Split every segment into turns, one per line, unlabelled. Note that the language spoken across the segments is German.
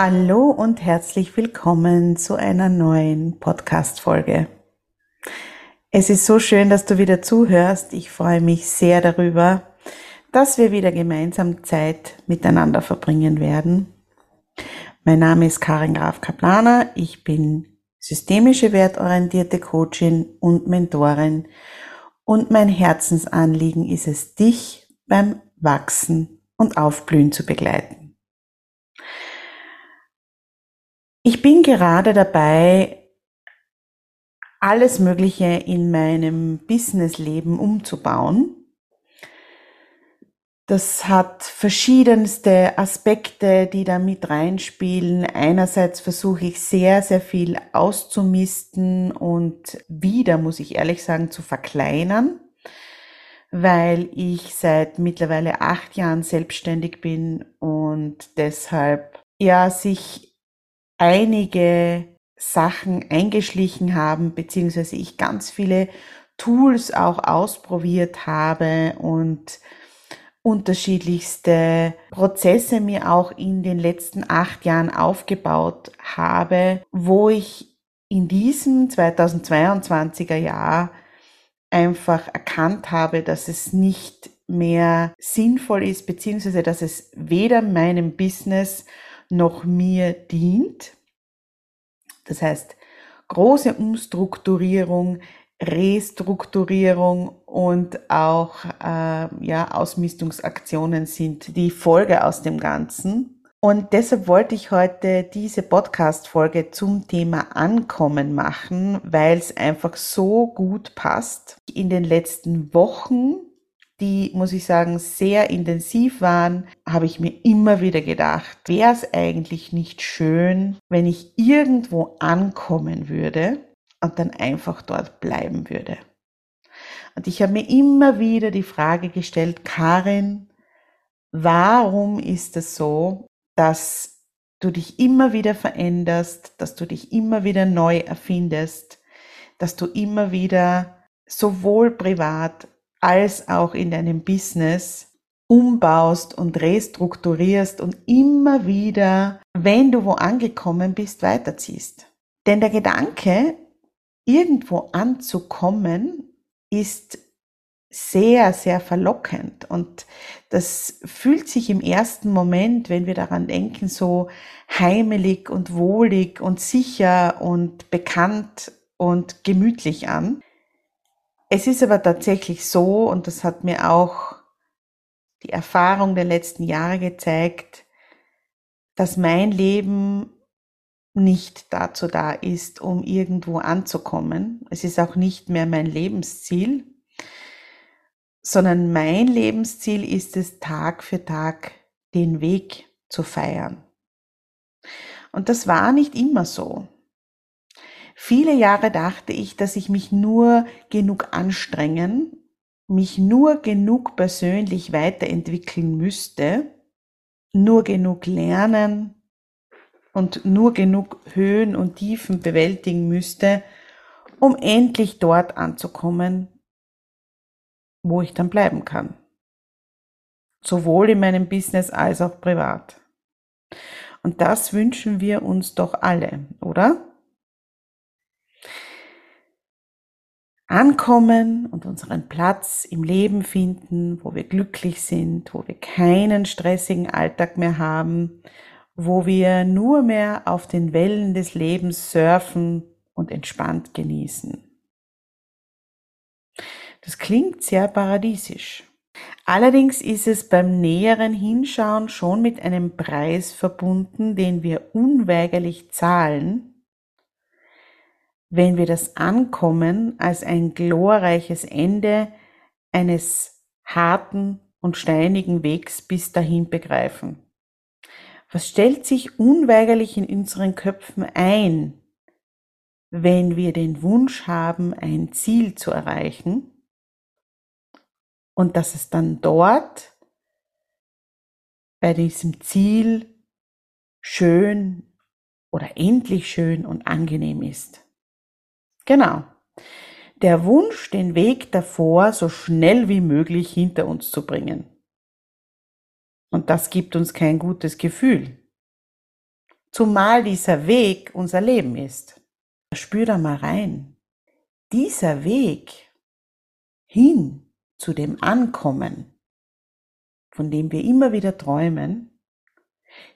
Hallo und herzlich willkommen zu einer neuen Podcast-Folge. Es ist so schön, dass du wieder zuhörst. Ich freue mich sehr darüber, dass wir wieder gemeinsam Zeit miteinander verbringen werden. Mein Name ist Karin Graf Kaplaner. Ich bin systemische wertorientierte Coachin und Mentorin und mein Herzensanliegen ist es, dich beim Wachsen und Aufblühen zu begleiten. Ich bin gerade dabei, alles Mögliche in meinem Businessleben umzubauen. Das hat verschiedenste Aspekte, die da mit reinspielen. Einerseits versuche ich sehr, sehr viel auszumisten und wieder, muss ich ehrlich sagen, zu verkleinern, weil ich seit mittlerweile acht Jahren selbstständig bin und deshalb ja sich einige Sachen eingeschlichen haben, beziehungsweise ich ganz viele Tools auch ausprobiert habe und unterschiedlichste Prozesse mir auch in den letzten acht Jahren aufgebaut habe, wo ich in diesem 2022er Jahr einfach erkannt habe, dass es nicht mehr sinnvoll ist, beziehungsweise dass es weder meinem Business noch mir dient. Das heißt, große Umstrukturierung, Restrukturierung und auch äh, ja, Ausmistungsaktionen sind die Folge aus dem Ganzen. Und deshalb wollte ich heute diese Podcast-Folge zum Thema Ankommen machen, weil es einfach so gut passt. In den letzten Wochen die, muss ich sagen, sehr intensiv waren, habe ich mir immer wieder gedacht, wäre es eigentlich nicht schön, wenn ich irgendwo ankommen würde und dann einfach dort bleiben würde. Und ich habe mir immer wieder die Frage gestellt, Karin, warum ist es so, dass du dich immer wieder veränderst, dass du dich immer wieder neu erfindest, dass du immer wieder sowohl privat als auch in deinem Business umbaust und restrukturierst und immer wieder, wenn du wo angekommen bist, weiterziehst. Denn der Gedanke, irgendwo anzukommen, ist sehr, sehr verlockend. Und das fühlt sich im ersten Moment, wenn wir daran denken, so heimelig und wohlig und sicher und bekannt und gemütlich an. Es ist aber tatsächlich so, und das hat mir auch die Erfahrung der letzten Jahre gezeigt, dass mein Leben nicht dazu da ist, um irgendwo anzukommen. Es ist auch nicht mehr mein Lebensziel, sondern mein Lebensziel ist es, Tag für Tag den Weg zu feiern. Und das war nicht immer so. Viele Jahre dachte ich, dass ich mich nur genug anstrengen, mich nur genug persönlich weiterentwickeln müsste, nur genug lernen und nur genug Höhen und Tiefen bewältigen müsste, um endlich dort anzukommen, wo ich dann bleiben kann. Sowohl in meinem Business als auch privat. Und das wünschen wir uns doch alle, oder? Ankommen und unseren Platz im Leben finden, wo wir glücklich sind, wo wir keinen stressigen Alltag mehr haben, wo wir nur mehr auf den Wellen des Lebens surfen und entspannt genießen. Das klingt sehr paradiesisch. Allerdings ist es beim näheren Hinschauen schon mit einem Preis verbunden, den wir unweigerlich zahlen, wenn wir das Ankommen als ein glorreiches Ende eines harten und steinigen Wegs bis dahin begreifen. Was stellt sich unweigerlich in unseren Köpfen ein, wenn wir den Wunsch haben, ein Ziel zu erreichen und dass es dann dort bei diesem Ziel schön oder endlich schön und angenehm ist. Genau. Der Wunsch, den Weg davor so schnell wie möglich hinter uns zu bringen. Und das gibt uns kein gutes Gefühl. Zumal dieser Weg unser Leben ist. Spür da mal rein. Dieser Weg hin zu dem Ankommen, von dem wir immer wieder träumen,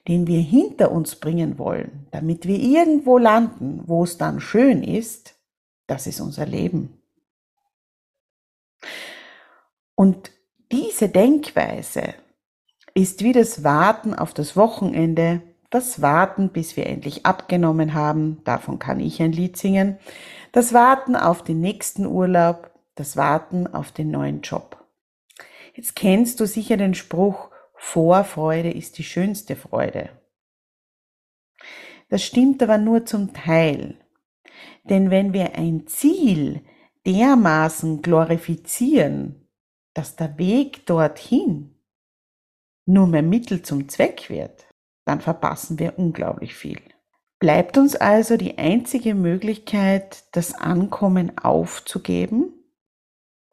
den wir hinter uns bringen wollen, damit wir irgendwo landen, wo es dann schön ist, das ist unser Leben. Und diese Denkweise ist wie das Warten auf das Wochenende, das Warten, bis wir endlich abgenommen haben, davon kann ich ein Lied singen, das Warten auf den nächsten Urlaub, das Warten auf den neuen Job. Jetzt kennst du sicher den Spruch, Vorfreude ist die schönste Freude. Das stimmt aber nur zum Teil. Denn wenn wir ein Ziel dermaßen glorifizieren, dass der Weg dorthin nur mehr Mittel zum Zweck wird, dann verpassen wir unglaublich viel. Bleibt uns also die einzige Möglichkeit, das Ankommen aufzugeben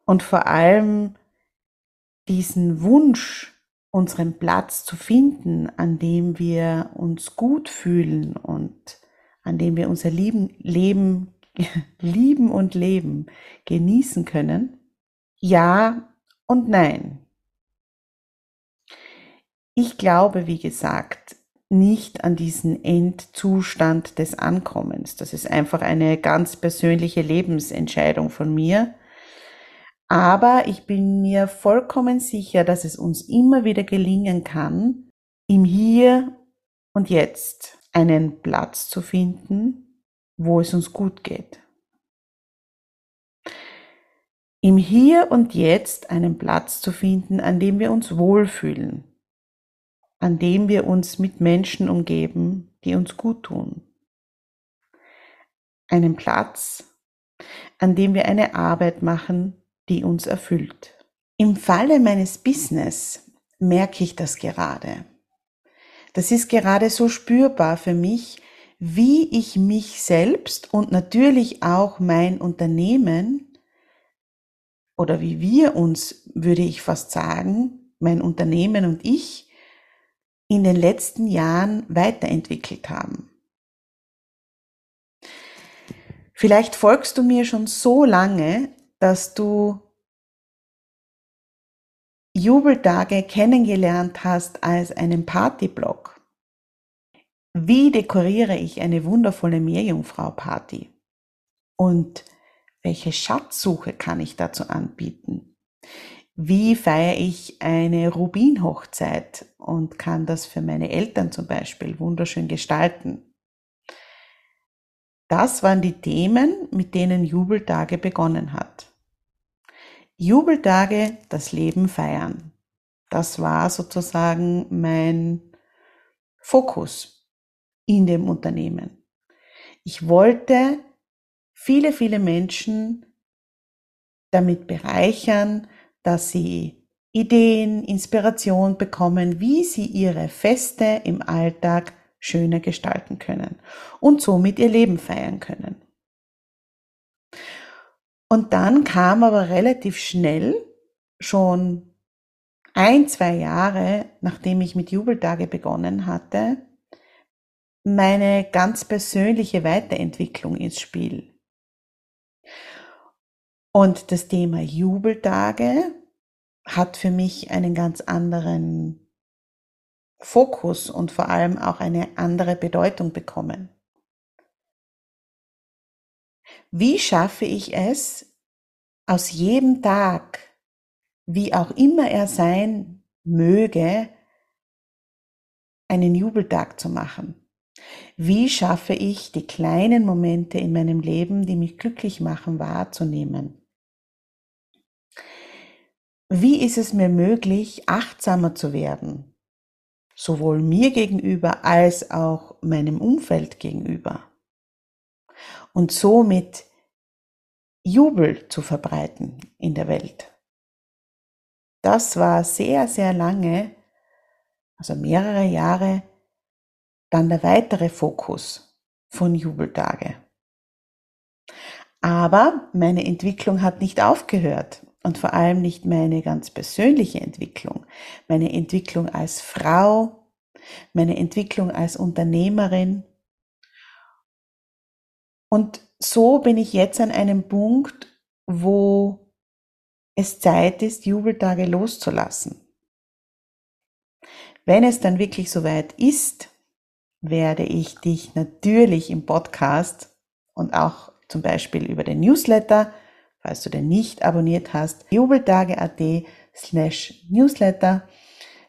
und vor allem diesen Wunsch, unseren Platz zu finden, an dem wir uns gut fühlen und an dem wir unser Leben, Leben, lieben und leben genießen können? Ja und nein. Ich glaube, wie gesagt, nicht an diesen Endzustand des Ankommens. Das ist einfach eine ganz persönliche Lebensentscheidung von mir. Aber ich bin mir vollkommen sicher, dass es uns immer wieder gelingen kann, im Hier und Jetzt einen Platz zu finden, wo es uns gut geht. Im Hier und Jetzt einen Platz zu finden, an dem wir uns wohlfühlen, an dem wir uns mit Menschen umgeben, die uns gut tun. Einen Platz, an dem wir eine Arbeit machen, die uns erfüllt. Im Falle meines Business merke ich das gerade. Das ist gerade so spürbar für mich, wie ich mich selbst und natürlich auch mein Unternehmen oder wie wir uns, würde ich fast sagen, mein Unternehmen und ich in den letzten Jahren weiterentwickelt haben. Vielleicht folgst du mir schon so lange, dass du Jubeltage kennengelernt hast als einen Partyblock. Wie dekoriere ich eine wundervolle Meerjungfrau-Party? Und welche Schatzsuche kann ich dazu anbieten? Wie feiere ich eine Rubinhochzeit und kann das für meine Eltern zum Beispiel wunderschön gestalten? Das waren die Themen, mit denen Jubeltage begonnen hat. Jubeltage das Leben feiern. Das war sozusagen mein Fokus in dem Unternehmen. Ich wollte viele, viele Menschen damit bereichern, dass sie Ideen, Inspiration bekommen, wie sie ihre Feste im Alltag schöner gestalten können und somit ihr Leben feiern können. Und dann kam aber relativ schnell, schon ein, zwei Jahre nachdem ich mit Jubeltage begonnen hatte, meine ganz persönliche Weiterentwicklung ins Spiel. Und das Thema Jubeltage hat für mich einen ganz anderen Fokus und vor allem auch eine andere Bedeutung bekommen. Wie schaffe ich es, aus jedem Tag, wie auch immer er sein möge, einen Jubeltag zu machen? Wie schaffe ich, die kleinen Momente in meinem Leben, die mich glücklich machen, wahrzunehmen? Wie ist es mir möglich, achtsamer zu werden, sowohl mir gegenüber als auch meinem Umfeld gegenüber? Und somit Jubel zu verbreiten in der Welt. Das war sehr, sehr lange, also mehrere Jahre, dann der weitere Fokus von Jubeltage. Aber meine Entwicklung hat nicht aufgehört und vor allem nicht meine ganz persönliche Entwicklung, meine Entwicklung als Frau, meine Entwicklung als Unternehmerin, und so bin ich jetzt an einem Punkt, wo es Zeit ist, Jubeltage loszulassen. Wenn es dann wirklich soweit ist, werde ich dich natürlich im Podcast und auch zum Beispiel über den Newsletter, falls du den nicht abonniert hast, jubeltage.at slash Newsletter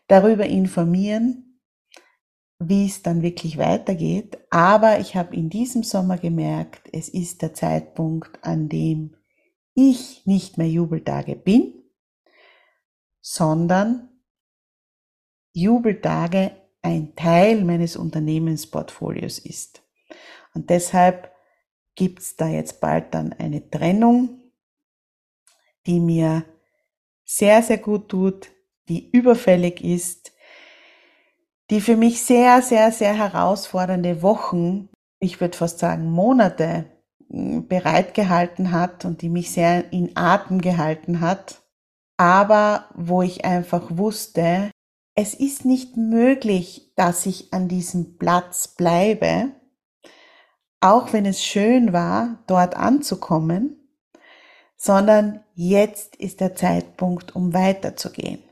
darüber informieren, wie es dann wirklich weitergeht. Aber ich habe in diesem Sommer gemerkt, es ist der Zeitpunkt, an dem ich nicht mehr Jubeltage bin, sondern Jubeltage ein Teil meines Unternehmensportfolios ist. Und deshalb gibt es da jetzt bald dann eine Trennung, die mir sehr, sehr gut tut, die überfällig ist, die für mich sehr, sehr, sehr herausfordernde Wochen, ich würde fast sagen Monate, hm, bereitgehalten hat und die mich sehr in Atem gehalten hat, aber wo ich einfach wusste, es ist nicht möglich, dass ich an diesem Platz bleibe, auch wenn es schön war, dort anzukommen, sondern jetzt ist der Zeitpunkt, um weiterzugehen.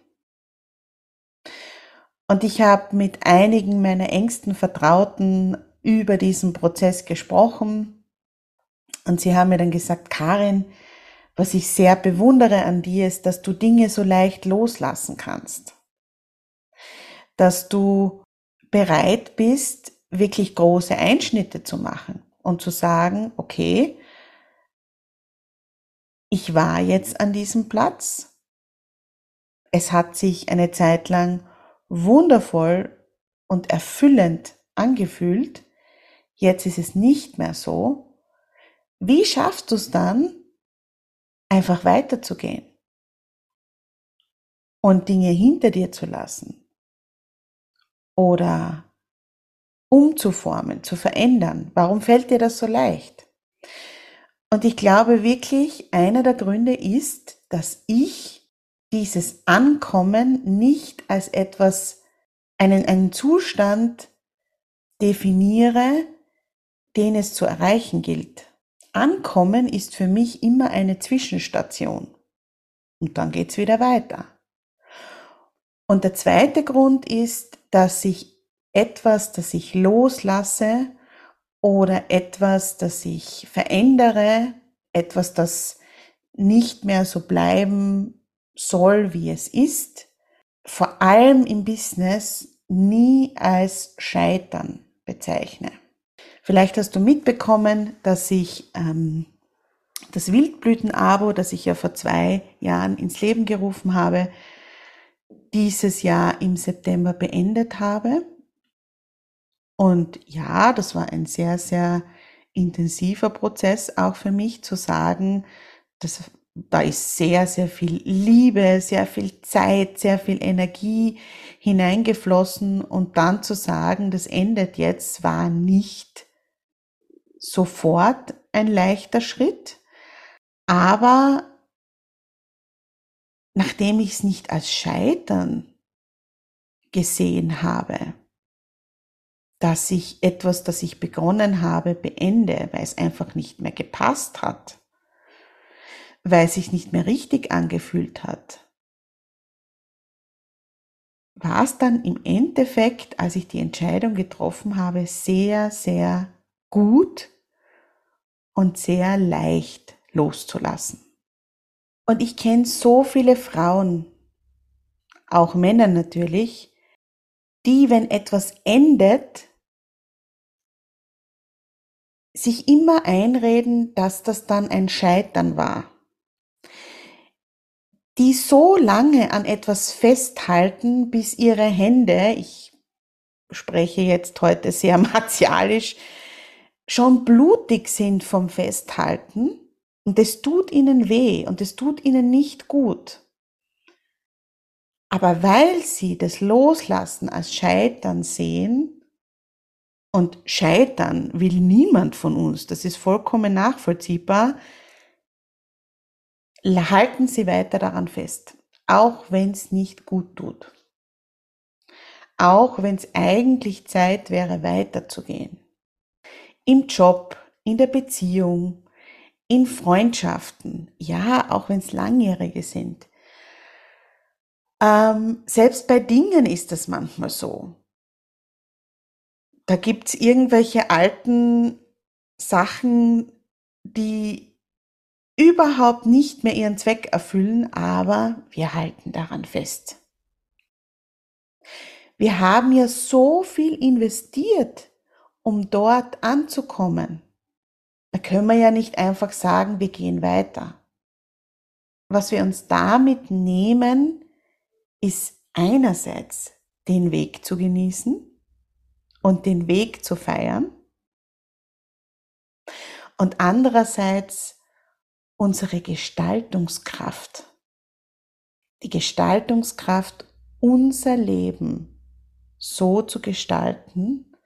Und ich habe mit einigen meiner engsten Vertrauten über diesen Prozess gesprochen. Und sie haben mir dann gesagt, Karin, was ich sehr bewundere an dir ist, dass du Dinge so leicht loslassen kannst. Dass du bereit bist, wirklich große Einschnitte zu machen und zu sagen, okay, ich war jetzt an diesem Platz. Es hat sich eine Zeit lang wundervoll und erfüllend angefühlt, jetzt ist es nicht mehr so. Wie schaffst du es dann, einfach weiterzugehen und Dinge hinter dir zu lassen oder umzuformen, zu verändern? Warum fällt dir das so leicht? Und ich glaube wirklich, einer der Gründe ist, dass ich dieses Ankommen nicht als etwas, einen, einen Zustand definiere, den es zu erreichen gilt. Ankommen ist für mich immer eine Zwischenstation. Und dann geht's wieder weiter. Und der zweite Grund ist, dass ich etwas, das ich loslasse oder etwas, das ich verändere, etwas, das nicht mehr so bleiben soll, wie es ist, vor allem im Business nie als Scheitern bezeichne. Vielleicht hast du mitbekommen, dass ich ähm, das Wildblüten-Abo, das ich ja vor zwei Jahren ins Leben gerufen habe, dieses Jahr im September beendet habe. Und ja, das war ein sehr, sehr intensiver Prozess auch für mich zu sagen, das da ist sehr, sehr viel Liebe, sehr viel Zeit, sehr viel Energie hineingeflossen und dann zu sagen, das endet jetzt, war nicht sofort ein leichter Schritt. Aber nachdem ich es nicht als Scheitern gesehen habe, dass ich etwas, das ich begonnen habe, beende, weil es einfach nicht mehr gepasst hat, weil es sich nicht mehr richtig angefühlt hat, war es dann im Endeffekt, als ich die Entscheidung getroffen habe, sehr, sehr gut und sehr leicht loszulassen. Und ich kenne so viele Frauen, auch Männer natürlich, die, wenn etwas endet, sich immer einreden, dass das dann ein Scheitern war. Die so lange an etwas festhalten, bis ihre Hände, ich spreche jetzt heute sehr martialisch, schon blutig sind vom Festhalten und es tut ihnen weh und es tut ihnen nicht gut. Aber weil sie das Loslassen als Scheitern sehen, und scheitern will niemand von uns, das ist vollkommen nachvollziehbar, halten Sie weiter daran fest, auch wenn es nicht gut tut. Auch wenn es eigentlich Zeit wäre, weiterzugehen. Im Job, in der Beziehung, in Freundschaften, ja, auch wenn es langjährige sind. Ähm, selbst bei Dingen ist das manchmal so. Da gibt's irgendwelche alten Sachen, die überhaupt nicht mehr ihren Zweck erfüllen, aber wir halten daran fest. Wir haben ja so viel investiert, um dort anzukommen. Da können wir ja nicht einfach sagen, wir gehen weiter. Was wir uns damit nehmen, ist einerseits den Weg zu genießen und den Weg zu feiern und andererseits unsere Gestaltungskraft, die Gestaltungskraft, unser Leben so zu gestalten,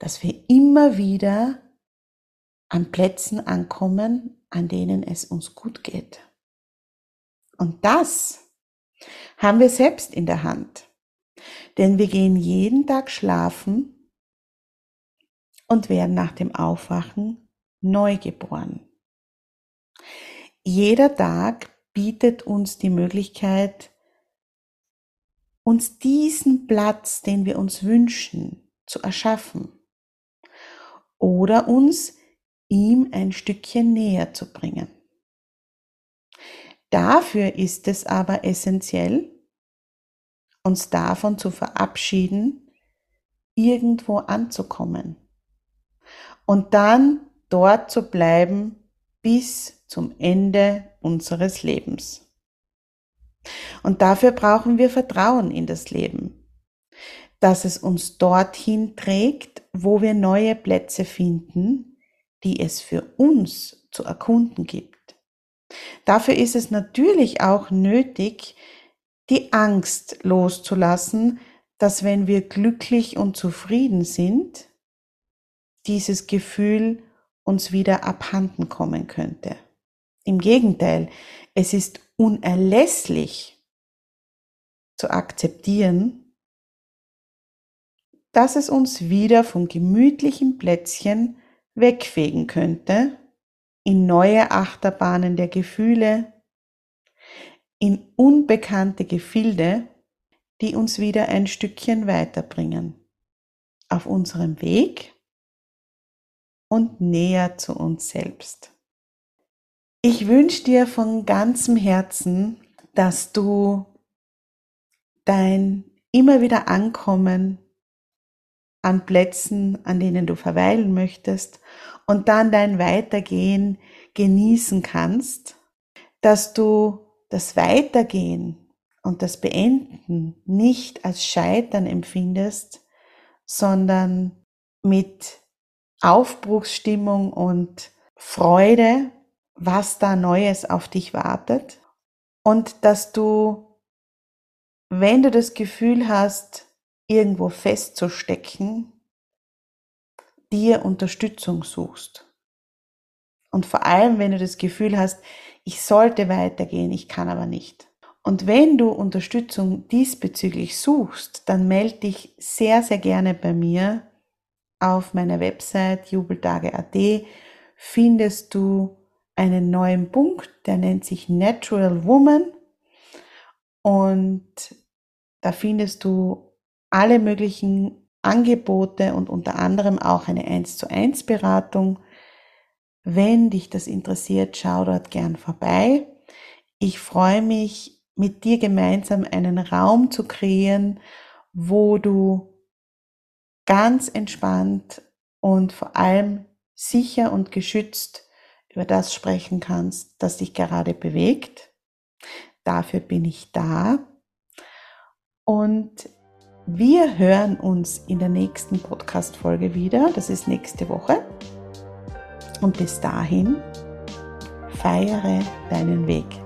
dass wir immer wieder an Plätzen ankommen, an denen es uns gut geht. Und das haben wir selbst in der Hand. Denn wir gehen jeden Tag schlafen und werden nach dem Aufwachen neu geboren. Jeder Tag bietet uns die Möglichkeit, uns diesen Platz, den wir uns wünschen, zu erschaffen oder uns ihm ein Stückchen näher zu bringen. Dafür ist es aber essentiell, uns davon zu verabschieden, irgendwo anzukommen und dann dort zu bleiben bis zum Ende unseres Lebens. Und dafür brauchen wir Vertrauen in das Leben, dass es uns dorthin trägt, wo wir neue Plätze finden, die es für uns zu erkunden gibt. Dafür ist es natürlich auch nötig, die Angst loszulassen, dass wenn wir glücklich und zufrieden sind, dieses Gefühl uns wieder abhanden kommen könnte. Im Gegenteil, es ist unerlässlich zu akzeptieren, dass es uns wieder vom gemütlichen Plätzchen wegfegen könnte in neue Achterbahnen der Gefühle, in unbekannte Gefilde, die uns wieder ein Stückchen weiterbringen. Auf unserem Weg und näher zu uns selbst. Ich wünsche dir von ganzem Herzen, dass du dein immer wieder Ankommen an Plätzen, an denen du verweilen möchtest und dann dein Weitergehen genießen kannst, dass du das Weitergehen und das Beenden nicht als Scheitern empfindest, sondern mit Aufbruchsstimmung und Freude, was da Neues auf dich wartet. Und dass du, wenn du das Gefühl hast, irgendwo festzustecken, dir Unterstützung suchst. Und vor allem, wenn du das Gefühl hast, ich sollte weitergehen, ich kann aber nicht. Und wenn du Unterstützung diesbezüglich suchst, dann melde dich sehr, sehr gerne bei mir. Auf meiner Website jubeltage.at findest du einen neuen Punkt, der nennt sich Natural Woman. Und da findest du alle möglichen Angebote und unter anderem auch eine 1 zu 1 Beratung. Wenn dich das interessiert, schau dort gern vorbei. Ich freue mich, mit dir gemeinsam einen Raum zu kreieren, wo du ganz entspannt und vor allem sicher und geschützt über das sprechen kannst, das dich gerade bewegt. Dafür bin ich da. Und wir hören uns in der nächsten Podcast-Folge wieder. Das ist nächste Woche. Und bis dahin, feiere deinen Weg.